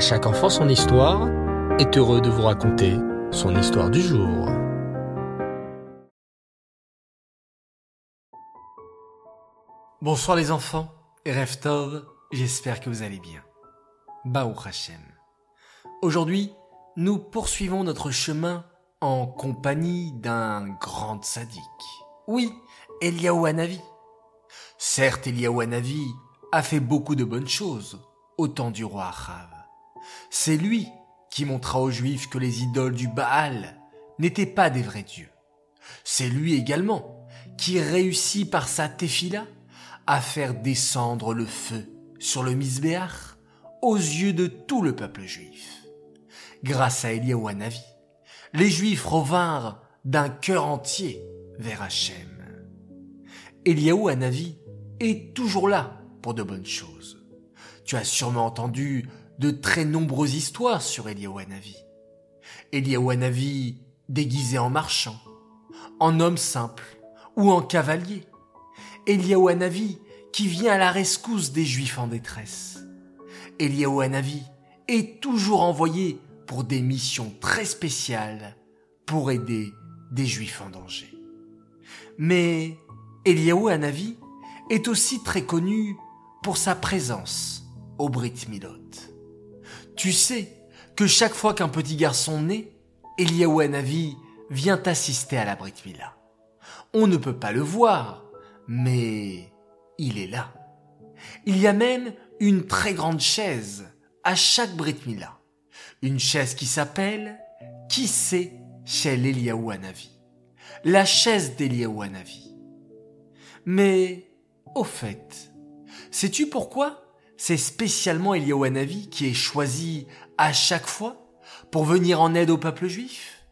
Chaque enfant son histoire est heureux de vous raconter son histoire du jour. Bonsoir les enfants, Reftov, j'espère que vous allez bien. Baou Hashem. Aujourd'hui, nous poursuivons notre chemin en compagnie d'un grand sadique. Oui, Eliaou Hanavi. Certes, Eliaou Hanavi a fait beaucoup de bonnes choses au temps du roi Achav. C'est lui qui montra aux Juifs que les idoles du Baal n'étaient pas des vrais dieux. C'est lui également qui réussit par sa tefila à faire descendre le feu sur le Misbéach aux yeux de tout le peuple juif. Grâce à Eliaou Hanavi, les Juifs revinrent d'un cœur entier vers Hachem. Eliaou Hanavi est toujours là pour de bonnes choses. Tu as sûrement entendu de très nombreuses histoires sur Eliaou Hanavi. Eliaou Hanavi déguisé en marchand, en homme simple ou en cavalier. Eliaou Hanavi qui vient à la rescousse des Juifs en détresse. Eliaou Hanavi est toujours envoyé pour des missions très spéciales pour aider des Juifs en danger. Mais Eliaou Hanavi est aussi très connu pour sa présence au Brit Milot. Tu sais que chaque fois qu'un petit garçon naît, Hanavi vient assister à la Brit Mila. On ne peut pas le voir, mais il est là. Il y a même une très grande chaise à chaque Brit Mila. Une chaise qui s'appelle Qui c'est chez l'Eliaou Hanavi La chaise d'Eliaou Hanavi. Mais, au fait, sais-tu pourquoi? C'est spécialement Eliaou Hanavi qui est choisi à chaque fois pour venir en aide au peuple juif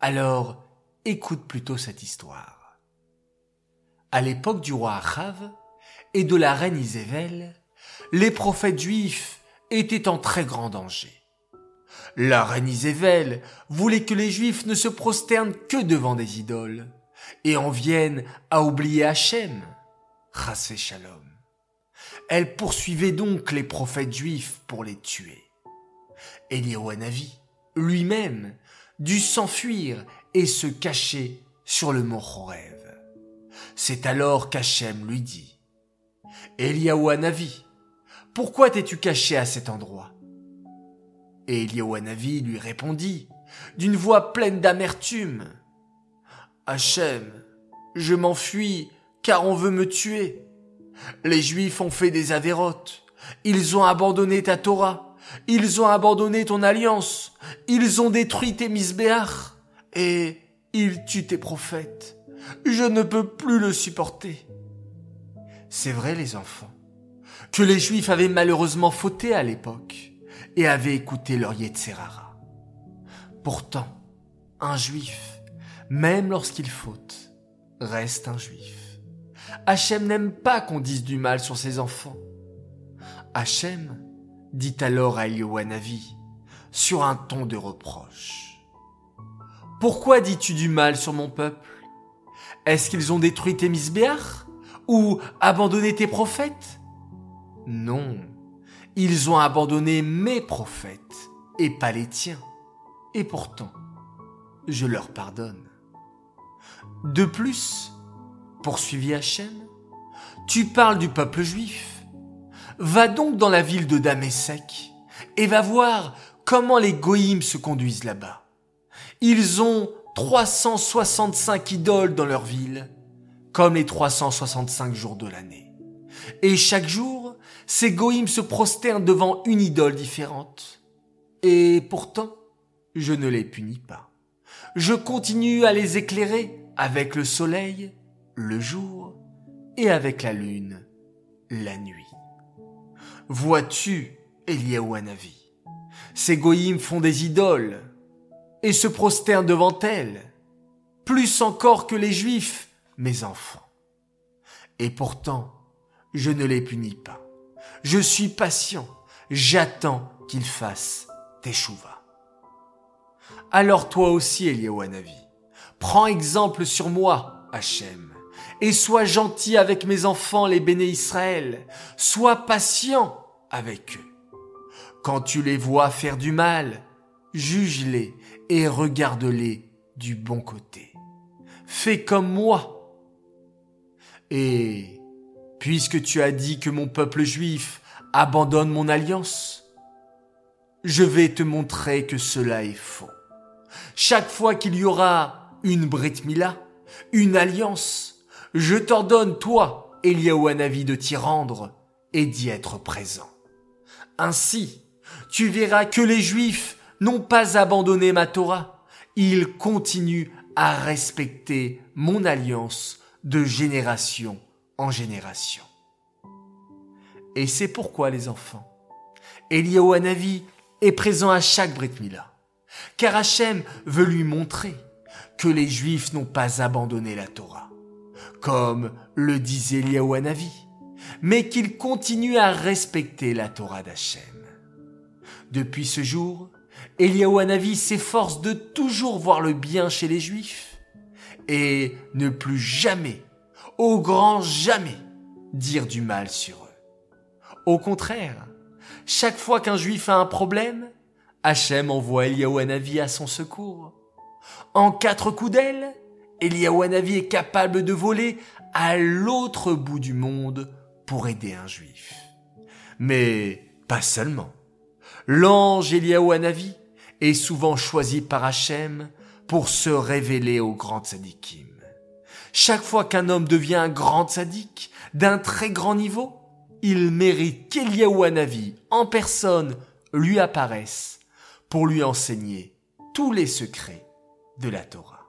Alors, écoute plutôt cette histoire. À l'époque du roi Achav et de la reine Isével, les prophètes juifs étaient en très grand danger. La reine Isével voulait que les juifs ne se prosternent que devant des idoles et en viennent à oublier Hachem. Shalom. Elle poursuivait donc les prophètes juifs pour les tuer. Eliyahu Hanavi, lui-même, dut s'enfuir et se cacher sur le mont Horeb. C'est alors qu'Hachem lui dit, Eliyahu Hanavi, pourquoi t'es-tu caché à cet endroit? Et Eliyahu Hanavi lui répondit, d'une voix pleine d'amertume, Hachem, je m'enfuis car on veut me tuer. Les Juifs ont fait des avérotes. Ils ont abandonné ta Torah. Ils ont abandonné ton alliance. Ils ont détruit tes misbéach. Et ils tuent tes prophètes. Je ne peux plus le supporter. C'est vrai, les enfants, que les Juifs avaient malheureusement fauté à l'époque et avaient écouté leur Yetzerara. Pourtant, un Juif, même lorsqu'il faute, reste un Juif. Hachem n'aime pas qu'on dise du mal sur ses enfants. Hachem dit alors à Eliouanavi, sur un ton de reproche. Pourquoi dis-tu du mal sur mon peuple? Est-ce qu'ils ont détruit tes misbéach Ou abandonné tes prophètes? Non, ils ont abandonné mes prophètes et pas les tiens. Et pourtant, je leur pardonne. De plus, poursuivit Hachem, tu parles du peuple juif. Va donc dans la ville de Damések et va voir comment les goïms se conduisent là-bas. Ils ont 365 idoles dans leur ville, comme les 365 jours de l'année. Et chaque jour, ces goïms se prosternent devant une idole différente. Et pourtant, je ne les punis pas. Je continue à les éclairer avec le soleil le jour et avec la lune la nuit. Vois-tu, Eliaou Hanavi, ces goïms font des idoles et se prosternent devant elles, plus encore que les juifs, mes enfants. Et pourtant, je ne les punis pas. Je suis patient, j'attends qu'ils fassent teshuva. Alors toi aussi, Eliaou Hanavi, prends exemple sur moi, Hachem et sois gentil avec mes enfants les béné Israël, sois patient avec eux. quand tu les vois faire du mal, juge-les et regarde-les du bon côté. Fais comme moi. Et puisque tu as dit que mon peuple juif abandonne mon alliance, je vais te montrer que cela est faux. Chaque fois qu'il y aura une Brit Mila, une alliance, je t'ordonne, toi, Eliaou Hanavi, de t'y rendre et d'y être présent. Ainsi, tu verras que les Juifs n'ont pas abandonné ma Torah. Ils continuent à respecter mon alliance de génération en génération. Et c'est pourquoi, les enfants, Eliaou Hanavi est présent à chaque Brit Mila. Car Hachem veut lui montrer que les Juifs n'ont pas abandonné la Torah, comme le disait Eliaou Hanavi, mais qu'ils continuent à respecter la Torah d'Hachem. Depuis ce jour, Eliaou Hanavi s'efforce de toujours voir le bien chez les Juifs et ne plus jamais, au grand jamais, dire du mal sur eux. Au contraire, chaque fois qu'un Juif a un problème, Hachem envoie Eliaou Hanavi à son secours. En quatre coups d'aile, Eliaou Hanavi est capable de voler à l'autre bout du monde pour aider un Juif. Mais pas seulement. L'ange Eliaou Hanavi est souvent choisi par Hachem pour se révéler au grand tzadikim. Chaque fois qu'un homme devient un grand tzaddik, d'un très grand niveau, il mérite qu'Eliaou Hanavi, en personne, lui apparaisse pour lui enseigner tous les secrets de la Torah.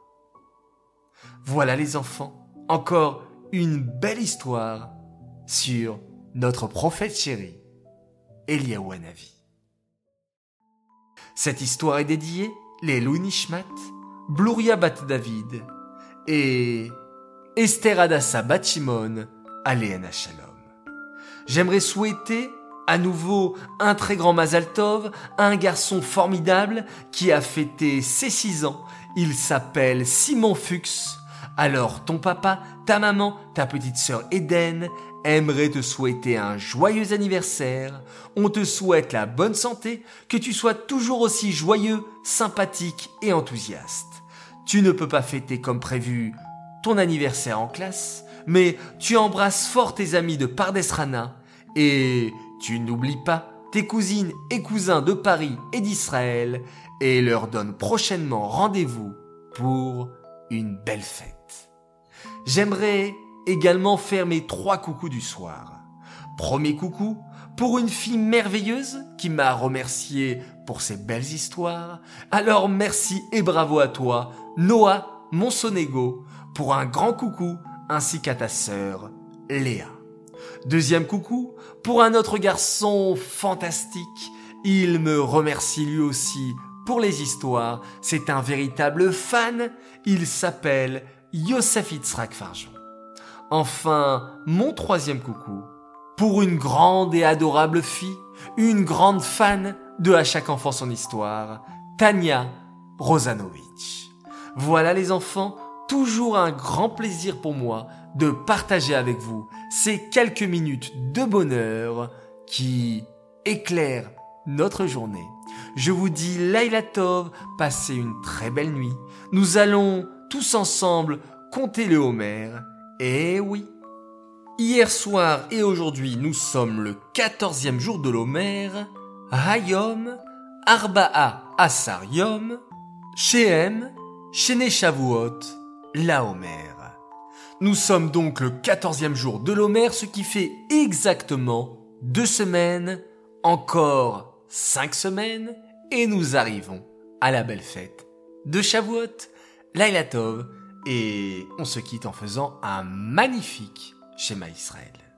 Voilà les enfants, encore une belle histoire sur notre prophète chéri, Eliaou Hanavi. Cette histoire est dédiée les Nishmat, Bluria Bat David et Esther Adassa Bat Shimon Aléana Shalom. J'aimerais souhaiter à nouveau un très grand Mazaltov, un garçon formidable qui a fêté ses six ans. Il s'appelle Simon Fuchs. Alors ton papa, ta maman, ta petite sœur Eden aimerait te souhaiter un joyeux anniversaire. On te souhaite la bonne santé, que tu sois toujours aussi joyeux, sympathique et enthousiaste. Tu ne peux pas fêter comme prévu ton anniversaire en classe, mais tu embrasses fort tes amis de Pardesrana et tu n'oublies pas tes cousines et cousins de Paris et d'Israël et leur donnes prochainement rendez-vous pour une belle fête. J'aimerais également faire mes trois coucous du soir. Premier coucou pour une fille merveilleuse qui m'a remercié pour ses belles histoires. Alors merci et bravo à toi, Noah Monsonego, pour un grand coucou ainsi qu'à ta sœur, Léa. Deuxième coucou pour un autre garçon fantastique. Il me remercie lui aussi pour les histoires. C'est un véritable fan. Il s'appelle Yosef Itzrak Farjon. Enfin, mon troisième coucou pour une grande et adorable fille, une grande fan de À chaque enfant son histoire, Tania Rosanovich. Voilà les enfants, toujours un grand plaisir pour moi de partager avec vous ces quelques minutes de bonheur qui éclairent notre journée. Je vous dis Laila Tov, passez une très belle nuit. Nous allons tous ensemble compter le Homer. Et oui. Hier soir et aujourd'hui, nous sommes le quatorzième jour de l'Homer. Hayom, Arba'a Asar Yom, Shehem, Shene Shavuot, la Homer. Nous sommes donc le quatorzième jour de l'Homère, ce qui fait exactement deux semaines, encore cinq semaines, et nous arrivons à la belle fête de Shavuot, Lailatov, et on se quitte en faisant un magnifique schéma Israël.